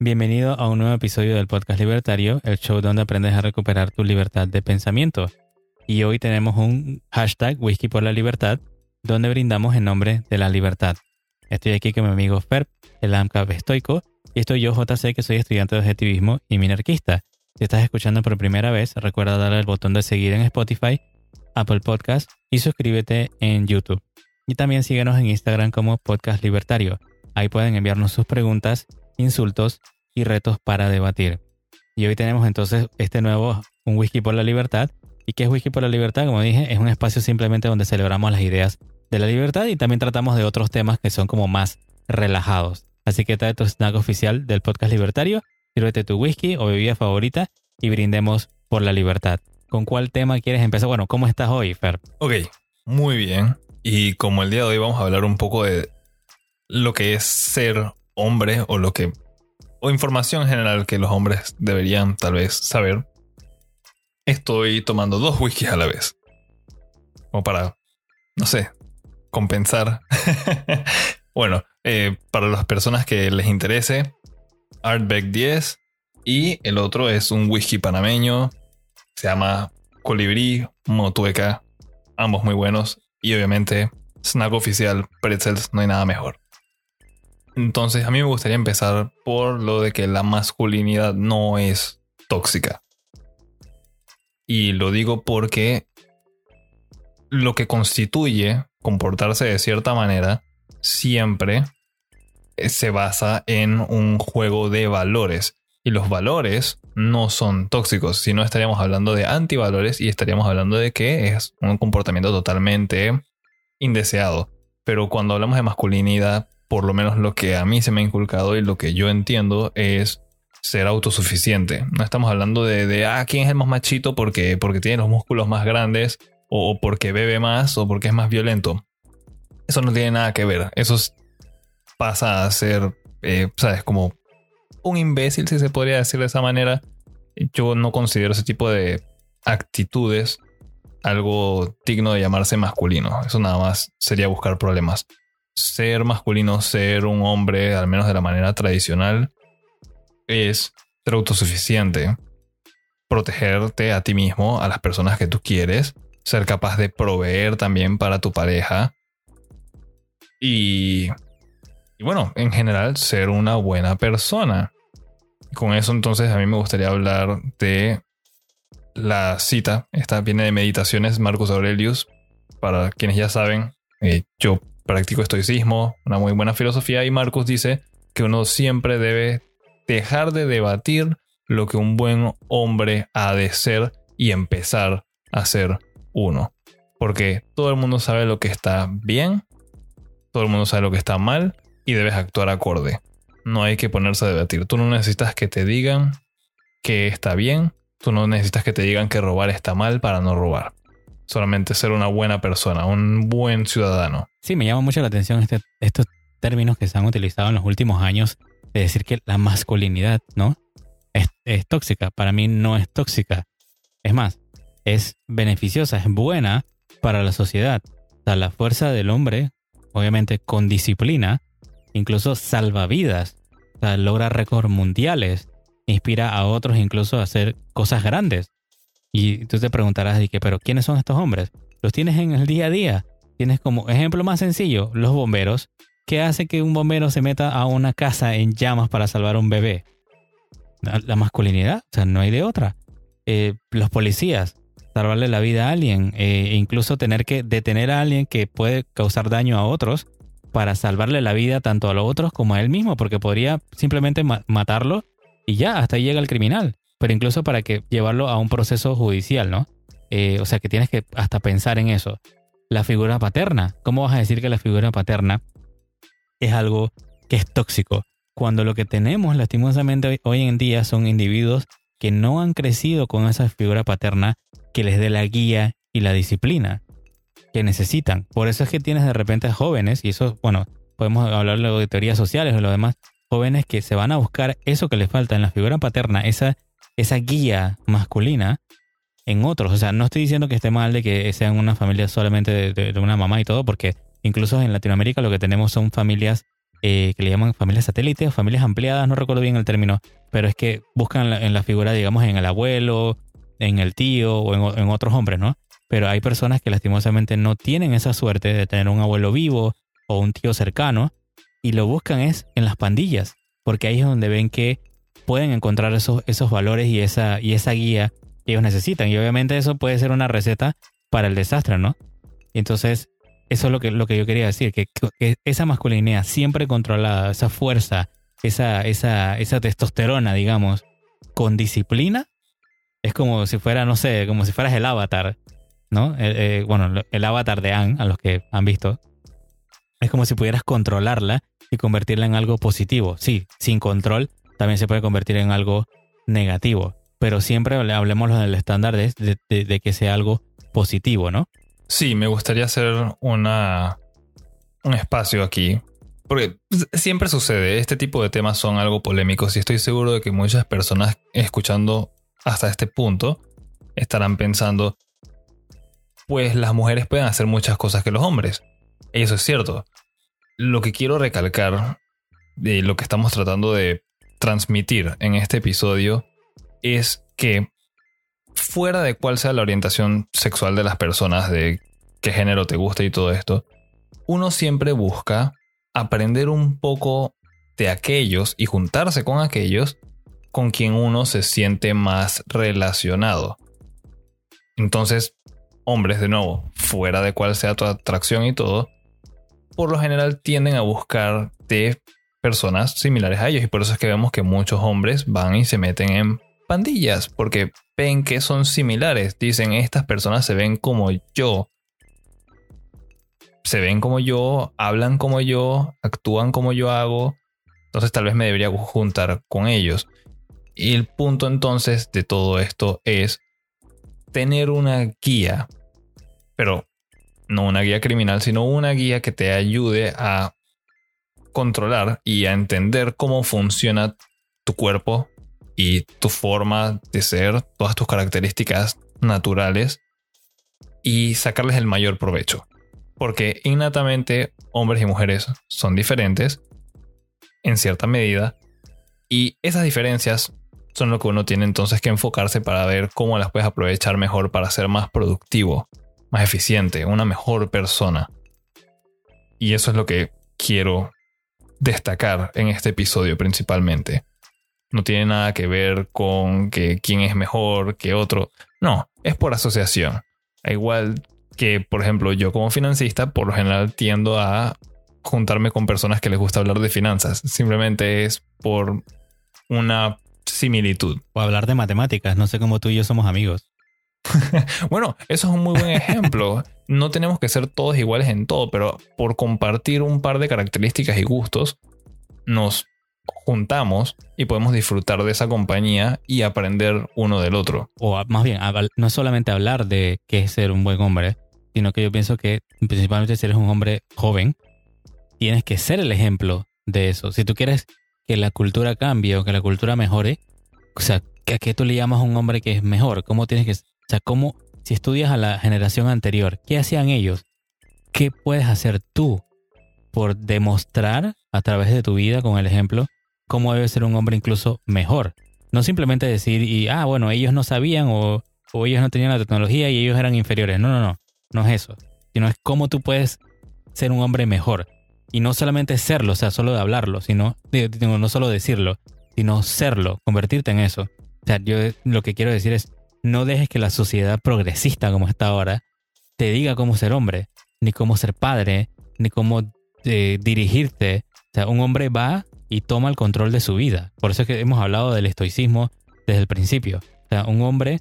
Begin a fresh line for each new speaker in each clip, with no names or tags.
Bienvenido a un nuevo episodio del podcast libertario, el show donde aprendes a recuperar tu libertad de pensamiento. Y hoy tenemos un hashtag Whisky por la Libertad, donde brindamos en nombre de la libertad. Estoy aquí con mi amigo Ferb, el AMCAP estoico, y estoy yo, JC, que soy estudiante de objetivismo y minarquista. Si estás escuchando por primera vez, recuerda darle al botón de seguir en Spotify, Apple Podcast y suscríbete en YouTube. Y también síguenos en Instagram como Podcast Libertario. Ahí pueden enviarnos sus preguntas insultos y retos para debatir. Y hoy tenemos entonces este nuevo Un Whisky por la Libertad. ¿Y qué es Whisky por la Libertad? Como dije, es un espacio simplemente donde celebramos las ideas de la libertad y también tratamos de otros temas que son como más relajados. Así que trae tu snack oficial del podcast libertario, sírvete tu whisky o bebida favorita y brindemos por la libertad. ¿Con cuál tema quieres empezar? Bueno, ¿cómo estás hoy, Fer?
Ok, muy bien. Y como el día de hoy vamos a hablar un poco de lo que es ser hombre o lo que o información en general que los hombres deberían tal vez saber, estoy tomando dos whiskies a la vez. Como para, no sé, compensar. bueno, eh, para las personas que les interese, Artbeck 10 y el otro es un whisky panameño, se llama Colibrí Motueca, ambos muy buenos y obviamente snack oficial pretzels, no hay nada mejor. Entonces, a mí me gustaría empezar por lo de que la masculinidad no es tóxica. Y lo digo porque lo que constituye comportarse de cierta manera siempre se basa en un juego de valores. Y los valores no son tóxicos, sino estaríamos hablando de antivalores y estaríamos hablando de que es un comportamiento totalmente indeseado. Pero cuando hablamos de masculinidad, por lo menos lo que a mí se me ha inculcado y lo que yo entiendo es ser autosuficiente. No estamos hablando de, de ah, quién es el más machito porque, porque tiene los músculos más grandes o, porque bebe más o porque es más violento. Eso no tiene nada que ver. Eso pasa a ser, eh, ¿sabes? Como un imbécil, si se podría decir de esa manera. Yo no considero ese tipo de actitudes algo digno de llamarse masculino. Eso nada más sería buscar problemas ser masculino, ser un hombre, al menos de la manera tradicional, es ser autosuficiente, protegerte a ti mismo, a las personas que tú quieres, ser capaz de proveer también para tu pareja y, bueno, en general ser una buena persona. Con eso entonces a mí me gustaría hablar de la cita. Esta viene de Meditaciones Marcus Aurelius. Para quienes ya saben, eh, yo practico estoicismo, una muy buena filosofía, y Marcus dice que uno siempre debe dejar de debatir lo que un buen hombre ha de ser y empezar a ser uno. Porque todo el mundo sabe lo que está bien, todo el mundo sabe lo que está mal y debes actuar acorde. No hay que ponerse a debatir. Tú no necesitas que te digan que está bien, tú no necesitas que te digan que robar está mal para no robar solamente ser una buena persona, un buen ciudadano.
Sí, me llama mucho la atención este, estos términos que se han utilizado en los últimos años de decir que la masculinidad, ¿no? Es, es tóxica. Para mí no es tóxica. Es más, es beneficiosa, es buena para la sociedad. O sea, la fuerza del hombre, obviamente con disciplina, incluso salva vidas, logra récords mundiales, inspira a otros incluso a hacer cosas grandes. Y tú te preguntarás, que, pero ¿quiénes son estos hombres? Los tienes en el día a día. Tienes como ejemplo más sencillo, los bomberos. ¿Qué hace que un bombero se meta a una casa en llamas para salvar a un bebé? La, masculinidad, o sea, no hay de otra. Eh, los policías, salvarle la vida a alguien, e incluso tener que detener a alguien que puede causar daño a otros para salvarle la vida tanto a los otros como a él mismo, porque podría simplemente matarlo y ya, hasta ahí llega el criminal pero incluso para que llevarlo a un proceso judicial, ¿no? Eh, o sea que tienes que hasta pensar en eso. La figura paterna. ¿Cómo vas a decir que la figura paterna es algo que es tóxico? Cuando lo que tenemos lastimosamente hoy en día son individuos que no han crecido con esa figura paterna que les dé la guía y la disciplina que necesitan. Por eso es que tienes de repente jóvenes, y eso, bueno, podemos hablar de teorías sociales o lo demás, jóvenes que se van a buscar eso que les falta en la figura paterna, esa esa guía masculina en otros. O sea, no estoy diciendo que esté mal de que sean una familia solamente de, una mamá y todo, porque incluso en Latinoamérica lo que tenemos son familias eh, que le llaman familias satélites, familias ampliadas, no recuerdo bien el término, pero es que buscan en la figura, digamos, en el abuelo, en el tío o en, en, otros hombres, ¿no? Pero hay personas que lastimosamente no tienen esa suerte de tener un abuelo vivo o un tío cercano y lo buscan es en las pandillas, porque ahí es donde ven que pueden encontrar esos, esos valores y esa, y esa guía que ellos necesitan. Y obviamente eso puede ser una receta para el desastre, ¿no? entonces, eso es lo que, lo que yo quería decir, que, esa masculinidad siempre controlada, esa fuerza, esa, esa, esa testosterona, digamos, con disciplina, es como si fuera, no sé, como si fueras el avatar, ¿no? Eh, eh, bueno, el avatar de Anne, a los que han visto. Es como si pudieras controlarla y convertirla en algo positivo. Sí, sin control también se puede convertir en algo negativo, pero siempre hablemos del estándar de, de que sea algo positivo, ¿no?
Sí, me gustaría hacer una, un espacio aquí. Porque siempre sucede, este tipo de temas son algo polémicos y estoy seguro de que muchas personas escuchando hasta este punto estarán pensando, pues las mujeres pueden hacer muchas cosas que los hombres. Y eso es cierto. Lo que quiero recalcar de lo que estamos tratando de transmitir en este episodio es que fuera de cuál sea la orientación sexual de las personas, de qué género te gusta y todo esto, uno siempre busca aprender un poco de aquellos y juntarse con aquellos con quien uno se siente más relacionado. Entonces, hombres, de nuevo, fuera de cuál sea tu atracción y todo, por lo general tienden a buscar de personas similares a ellos y por eso es que vemos que muchos hombres van y se meten en pandillas porque ven que son similares. Dicen, estas personas se ven como yo. Se ven como yo, hablan como yo, actúan como yo hago. Entonces tal vez me debería juntar con ellos. Y el punto entonces de todo esto es tener una guía. Pero no una guía criminal, sino una guía que te ayude a controlar y a entender cómo funciona tu cuerpo, y tu forma de ser, todas tus características naturales y sacarles el mayor provecho. Porque innatamente hombres y mujeres son diferentes en cierta medida y esas diferencias son lo que uno tiene entonces que enfocarse para ver cómo las puedes aprovechar mejor para ser más productivo, más eficiente, una mejor persona. Y eso es lo que quiero destacar en este episodio principalmente. No tiene nada que ver con que quién es mejor que otro. No, es por asociación. Igual que, por ejemplo, yo como financista, por lo general tiendo a juntarme con personas que les gusta hablar de finanzas. Simplemente es por una similitud.
O hablar de matemáticas. No sé cómo tú y yo somos amigos.
bueno, eso es un muy buen ejemplo. No tenemos que ser todos iguales en todo, pero por compartir un par de características y gustos, nos juntamos y podemos disfrutar de esa compañía y aprender uno del otro.
O más bien, no solamente hablar de qué es ser un buen hombre, sino que yo pienso que principalmente si eres un hombre joven, tienes que ser el ejemplo de eso. Si tú quieres que la cultura cambie o que la cultura mejore, o sea, ¿a qué tú le llamas a un hombre que es mejor? ¿Cómo tienes que, o sea, cómo, si estudias a la generación anterior, ¿qué hacían ellos? ¿Qué puedes hacer tú por demostrar a través de tu vida con el ejemplo cómo debe ser un hombre incluso mejor. No simplemente decir, y, ah, bueno, ellos no sabían o, o ellos no tenían la tecnología y ellos eran inferiores. No, no, no, no es eso. Sino es cómo tú puedes ser un hombre mejor. Y no solamente serlo, o sea, solo de hablarlo, sino, no solo decirlo, sino serlo, convertirte en eso. O sea, yo lo que quiero decir es, no dejes que la sociedad progresista como está ahora te diga cómo ser hombre, ni cómo ser padre, ni cómo eh, dirigirte. O sea, un hombre va y toma el control de su vida. Por eso es que hemos hablado del estoicismo desde el principio. O sea, un hombre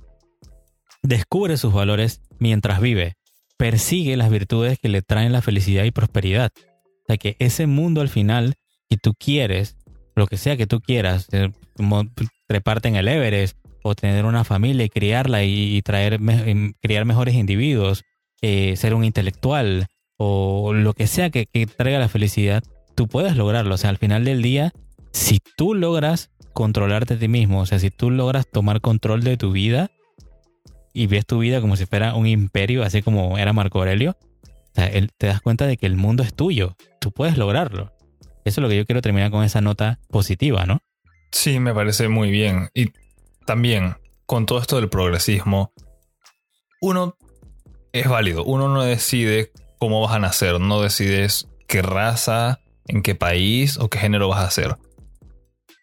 descubre sus valores mientras vive, persigue las virtudes que le traen la felicidad y prosperidad. O sea, que ese mundo al final que tú quieres, lo que sea que tú quieras, eh, treparte en el Everest o tener una familia y criarla y, traer, criar mejores individuos, eh, ser un intelectual o lo que sea que, que traiga la felicidad, tú puedes lograrlo. O sea, al final del día, si tú logras controlarte a ti mismo, o sea, si tú logras tomar control de tu vida y ves tu vida como si fuera un imperio, así como era Marco Aurelio, o sea, te das cuenta de que el mundo es tuyo. Tú puedes lograrlo. Eso es lo que yo quiero terminar con esa nota positiva, ¿no?
Sí, me parece muy bien. Y también, con todo esto del progresismo, uno es válido. Uno no decide cómo vas a nacer, no decides qué raza, en qué país o qué género vas a ser.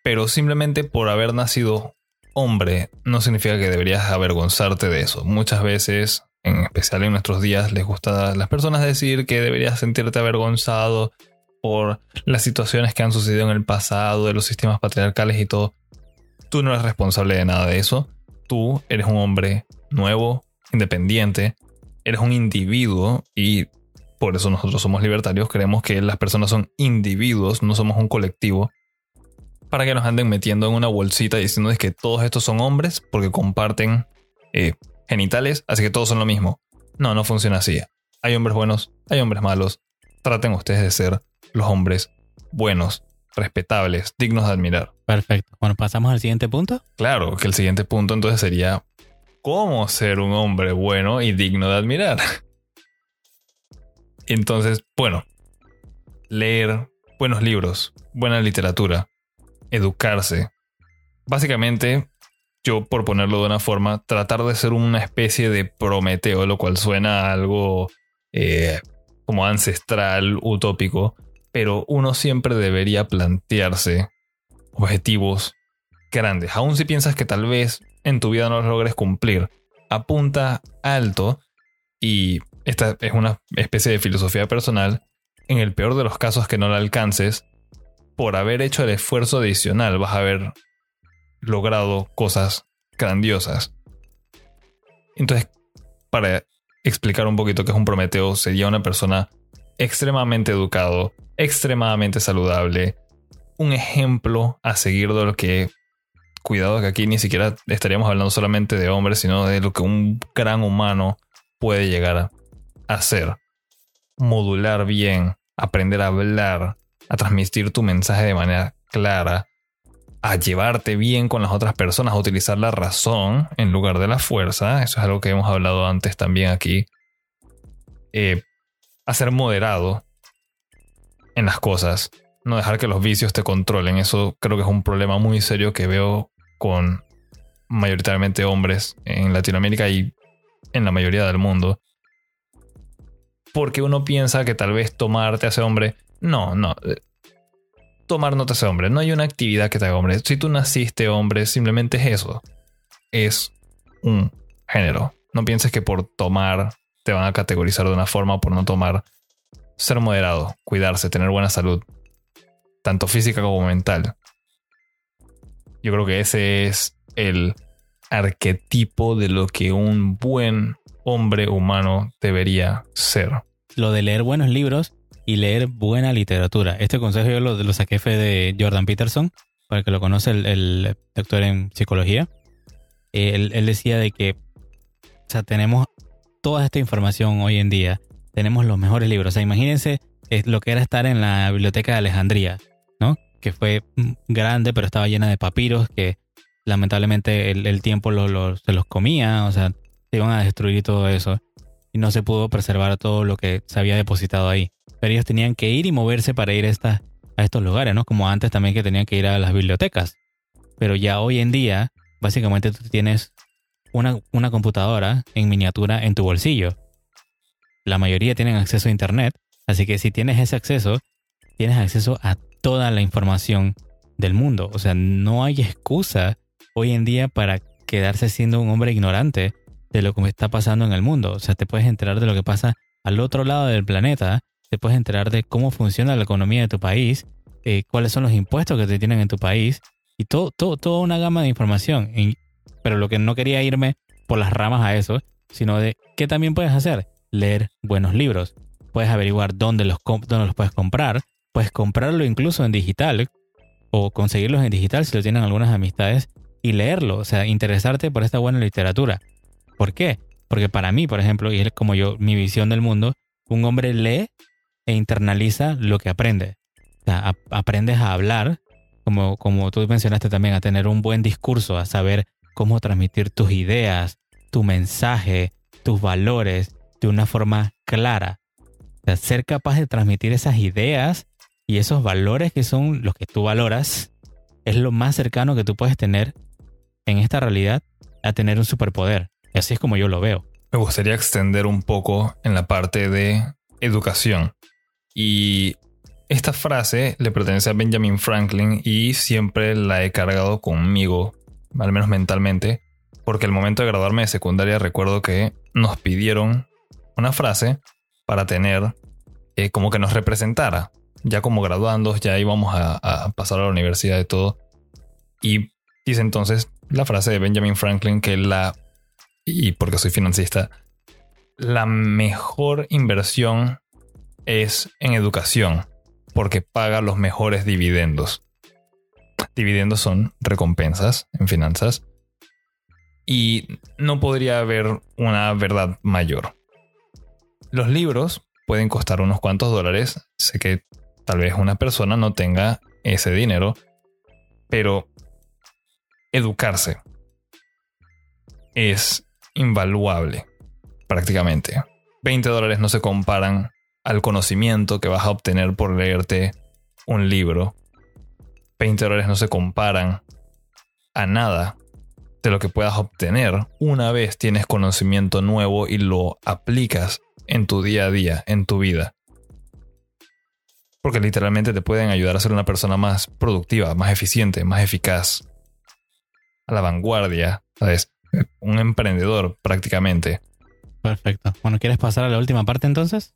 Pero simplemente por haber nacido hombre no significa que deberías avergonzarte de eso. Muchas veces, en especial en nuestros días, les gusta a las personas decir que deberías sentirte avergonzado por las situaciones que han sucedido en el pasado, de los sistemas patriarcales y todo. Tú no eres responsable de nada de eso. Tú eres un hombre nuevo, independiente, eres un individuo y por eso nosotros somos libertarios, creemos que las personas son individuos, no somos un colectivo, para que nos anden metiendo en una bolsita diciendo que todos estos son hombres porque comparten eh, genitales, así que todos son lo mismo. No, no funciona así. Hay hombres buenos, hay hombres malos. Traten ustedes de ser los hombres buenos, respetables, dignos de admirar.
Perfecto. Bueno, pasamos al siguiente punto.
Claro, que el siguiente punto entonces sería cómo ser un hombre bueno y digno de admirar. Entonces, bueno, leer buenos libros, buena literatura, educarse. Básicamente, yo por ponerlo de una forma, tratar de ser una especie de Prometeo, lo cual suena a algo eh, como ancestral, utópico, pero uno siempre debería plantearse objetivos grandes. Aun si piensas que tal vez en tu vida no los logres cumplir, apunta alto y esta es una especie de filosofía personal. En el peor de los casos que no la alcances, por haber hecho el esfuerzo adicional vas a haber logrado cosas grandiosas. Entonces, para explicar un poquito qué es un Prometeo, sería una persona extremadamente educado, extremadamente saludable, un ejemplo a seguir de lo que, cuidado que aquí ni siquiera estaríamos hablando solamente de hombres, sino de lo que un gran humano puede llegar a hacer. Modular bien, aprender a hablar, a transmitir tu mensaje de manera clara, a llevarte bien con las otras personas, a utilizar la razón en lugar de la fuerza. Eso es algo que hemos hablado antes también aquí. Eh, a ser moderado en las cosas, no dejar que los vicios te controlen. Eso creo que es un problema muy serio que veo con mayoritariamente hombres en Latinoamérica y en la mayoría del mundo. Porque uno piensa que tal vez tomar te hace hombre. No, no. Tomar no te hace hombre. No hay una actividad que te haga hombre. Si tú naciste hombre, simplemente es eso. Es un género. No pienses que por tomar te van a categorizar de una forma por no tomar. Ser moderado, cuidarse, tener buena salud, tanto física como mental. Yo creo que ese es el arquetipo de lo que un buen hombre humano debería ser.
Lo de leer buenos libros y leer buena literatura. Este consejo yo lo, lo saqué de Jordan Peterson, para el que lo conoce, el, doctor en psicología. Él, él, decía de que o sea, tenemos toda esta información hoy en día. Tenemos los mejores libros. O sea, imagínense lo que era estar en la biblioteca de Alejandría, ¿no? Que fue grande, pero estaba llena de papiros que lamentablemente el, tiempo se los comía, o sea, se iban a destruir todo eso. Y no se pudo preservar todo lo que se había depositado ahí. Pero ellos tenían que ir y moverse para ir a, a estos lugares, ¿no? Como antes también que tenían que ir a las bibliotecas. Pero ya hoy en día, básicamente tú tienes una, computadora en miniatura en tu bolsillo. La mayoría tienen acceso a Internet, así que si tienes ese acceso, tienes acceso a toda la información del mundo. O sea, no hay excusa hoy en día para quedarse siendo un hombre ignorante de lo que está pasando en el mundo. O sea, te puedes enterar de lo que pasa al otro lado del planeta, te puedes enterar de cómo funciona la economía de tu país, eh, cuáles son los impuestos que te tienen en tu país y todo, todo, toda una gama de información. Pero lo que no quería irme por las ramas a eso, sino de qué también puedes hacer. Leer buenos libros. Puedes averiguar dónde los, dónde los puedes comprar. Puedes comprarlo incluso en digital o conseguirlos en digital si lo tienen algunas amistades y leerlo. O sea, interesarte por esta buena literatura. ¿Por qué? Porque para mí, por ejemplo, y es como yo, mi visión del mundo, un hombre lee e internaliza lo que aprende. O sea, aprendes a hablar, como, como tú mencionaste también, a tener un buen discurso, a saber cómo transmitir tus ideas, tu mensaje, tus valores de una forma clara. ser capaz de transmitir esas ideas Y esos valores que son los que tú valoras es lo más cercano que tú puedes tener en esta realidad a tener un superpoder. Así es como yo lo veo.
Me gustaría extender un poco en la parte de educación. Y esta frase le pertenece a Benjamin Franklin y siempre la he cargado conmigo, al menos mentalmente, porque al momento de graduarme de secundaria recuerdo que nos pidieron una frase para tener eh, como que nos representara. Ya como graduandos, ya íbamos a, pasar a la universidad y todo. Y dice entonces la frase de Benjamin Franklin que la, y porque soy financista, la mejor inversión es en educación, porque paga los mejores dividendos. Dividendos son recompensas en finanzas. Y no podría haber una verdad mayor. Los libros pueden costar unos cuantos dólares. Sé que tal vez una persona no tenga ese dinero, pero educarse es invaluable, prácticamente. 20 dólares no se comparan al conocimiento que vas a obtener por leerte un libro. 20 dólares no se comparan a nada de lo que puedas obtener una vez tienes conocimiento nuevo y lo aplicas en tu día a día, en tu vida. Porque literalmente te pueden ayudar a ser una persona más productiva, más eficiente, más eficaz. A la vanguardia, ¿sabes? Un emprendedor prácticamente.
Perfecto. Bueno, ¿quieres pasar a la última parte entonces?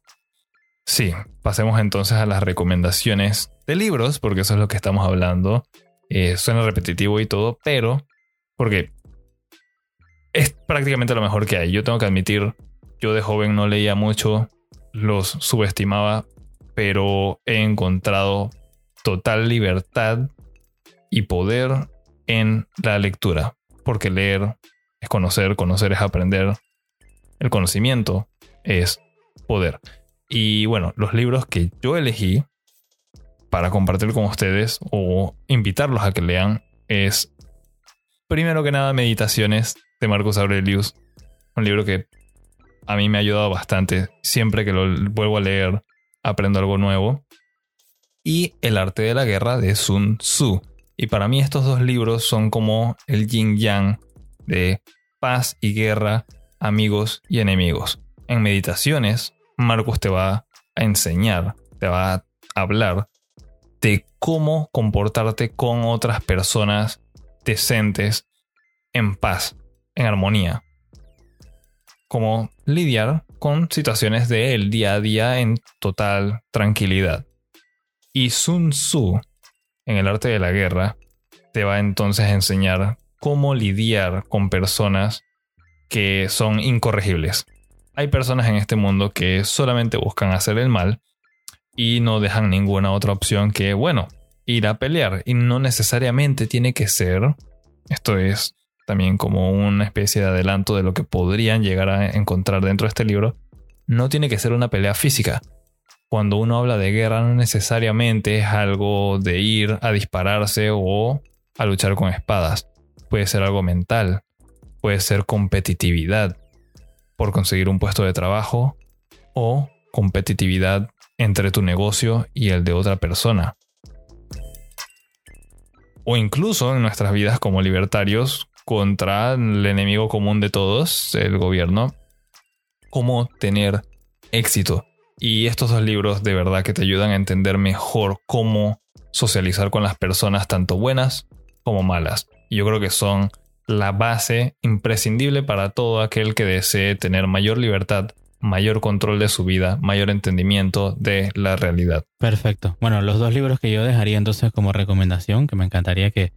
Sí, pasemos entonces a las recomendaciones de libros, porque eso es lo que estamos hablando. Eh, suena repetitivo y todo, pero porque es prácticamente lo mejor que hay. Yo tengo que admitir, yo de joven no leía mucho, los subestimaba, pero he encontrado total libertad y poder en la lectura, porque leer es conocer, conocer es aprender, el conocimiento es poder. Y bueno, los libros que yo elegí para compartir con ustedes o invitarlos a que lean es, primero que nada, Meditaciones de Marcus Aurelius. Un libro que a mí me ha ayudado bastante. Siempre que lo vuelvo a leer, aprendo algo nuevo. Y El arte de la guerra de Sun Tzu. Y para mí estos dos libros son como el yin yang de paz y guerra, amigos y enemigos. En meditaciones Marcos te va a enseñar, te va a hablar de cómo comportarte con otras personas decentes, en paz, en armonía. Cómo lidiar con situaciones del día a día en total tranquilidad. Y Sun Tzu, en el arte de la guerra, te va entonces a enseñar cómo lidiar con personas que son incorregibles, hay personas en este mundo que solamente buscan hacer el mal y no dejan ninguna otra opción que, bueno, ir a pelear. Y no necesariamente tiene que ser, esto es también como una especie de adelanto de lo que podrían llegar a encontrar dentro de este libro, no tiene que ser una pelea física. Cuando uno habla de guerra no necesariamente es algo de ir a dispararse o a luchar con espadas. Puede ser algo mental, puede ser competitividad, por conseguir un puesto de trabajo o competitividad entre tu negocio y el de otra persona. O incluso en nuestras vidas como libertarios contra el enemigo común de todos, el gobierno, cómo tener éxito. Y estos dos libros de verdad que te ayudan a entender mejor cómo socializar con las personas tanto buenas como malas. Y yo creo que son la base imprescindible para todo aquel que desee tener mayor libertad, mayor control de su vida, mayor entendimiento de la realidad.
Perfecto. Bueno, los dos libros que yo dejaría entonces como recomendación, que me encantaría que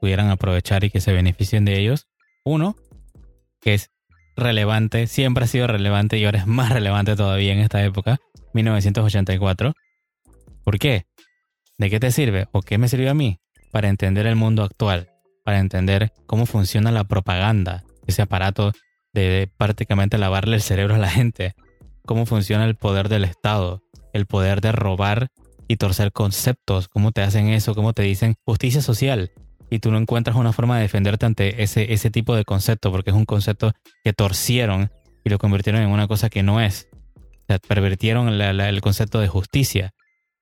pudieran aprovechar y que se beneficien de ellos. Uno, que es relevante, siempre ha sido relevante y ahora es más relevante todavía en esta época, 1984. ¿Por qué? ¿De qué te sirve o qué me sirvió a mí? Para entender el mundo actual para entender cómo funciona la propaganda, ese aparato de prácticamente lavarle el cerebro a la gente, cómo funciona el poder del Estado, el poder de robar y torcer conceptos, cómo te hacen eso, cómo te dicen justicia social y tú no encuentras una forma de defenderte ante ese, ese tipo de concepto porque es un concepto que torcieron y lo convirtieron en una cosa que no es. O sea, pervertieron el concepto de justicia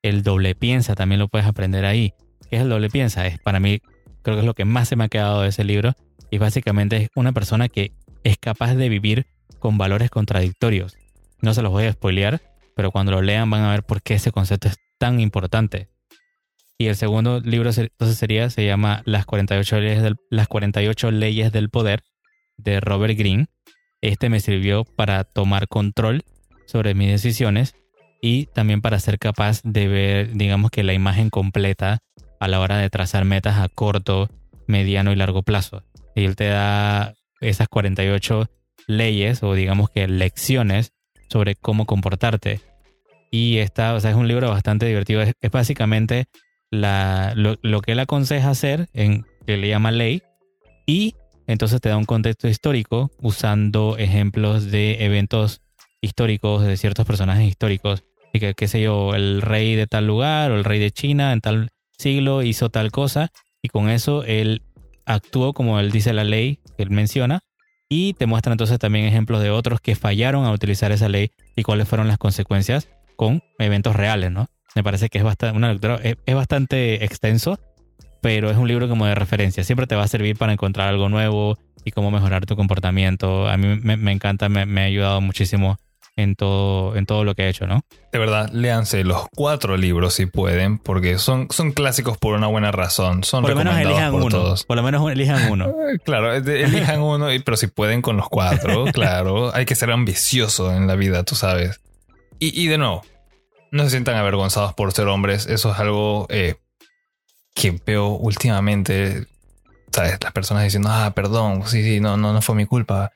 el doble piensa, también lo puedes aprender ahí. ¿Qué es el doble piensa? Es para mí, creo que es lo que más se me ha quedado de ese libro. Y básicamente es una persona que es capaz de vivir con valores contradictorios. No se los voy a spoilear, pero cuando lo lean van a ver por qué ese concepto es tan importante. Y el segundo libro entonces sería, se llama Las 48 leyes del, Las 48 leyes del poder de Robert Greene. Este me sirvió para tomar control sobre mis decisiones y también para ser capaz de ver, digamos que la imagen completa a la hora de trazar metas a corto, mediano y largo plazo. Y él te da esas 48 leyes o digamos que lecciones sobre cómo comportarte. Y esta, o sea, es un libro bastante divertido. Es, básicamente la, lo, que él aconseja hacer, en, que le llama ley, y entonces te da un contexto histórico usando ejemplos de eventos históricos, de ciertos personajes históricos. Y que, qué sé yo, el rey de tal lugar o el rey de China en tal siglo hizo tal cosa, y con eso él actuó como él dice la ley que él menciona, y te muestra entonces también ejemplos de otros que fallaron a utilizar esa ley y cuáles fueron las consecuencias con eventos reales, ¿no? Me parece que es bastante, una lectura, es, bastante extenso, pero es un libro como de referencia. Siempre te va a servir para encontrar algo nuevo y cómo mejorar tu comportamiento. A mí me, encanta, me, me, ha ayudado muchísimo en todo, en todo lo que he hecho, ¿no?
De verdad, léanse los cuatro libros si pueden, porque son, son clásicos por una buena razón. Son por lo menos elijan
uno.
Todos.
Por lo menos elijan uno.
claro, elijan uno, pero si pueden con los cuatro, claro. Hay que ser ambicioso en la vida, tú sabes. Y, y de nuevo, no se sientan avergonzados por ser hombres. Eso es algo eh, que veo últimamente. ¿Sabes? Las personas diciendo, ah, perdón, sí, sí, no, no, no fue mi culpa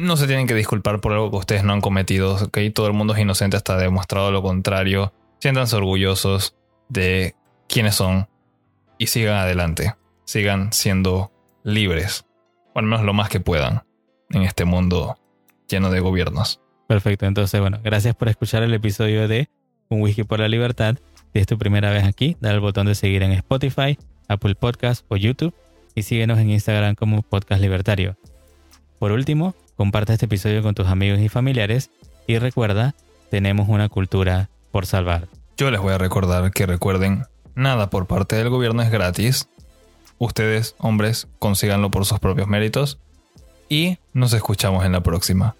no se tienen que disculpar por algo que ustedes no han cometido, ¿ok? Todo el mundo es inocente hasta demostrado lo contrario. Siéntanse orgullosos de quiénes son y sigan adelante. Sigan siendo libres, o al menos lo más que puedan, en este mundo lleno de gobiernos.
Perfecto, entonces bueno, gracias por escuchar el episodio de Un Whisky por la Libertad. Si es tu primera vez aquí, dale al botón de seguir en Spotify, Apple Podcast o YouTube y síguenos en Instagram como Podcast Libertario. Por último, Comparte este episodio con tus amigos y familiares y recuerda, tenemos una cultura por salvar.
Yo les voy a recordar que recuerden, nada por parte del gobierno es gratis. Ustedes, hombres, consíganlo por sus propios méritos. Y nos escuchamos en la próxima.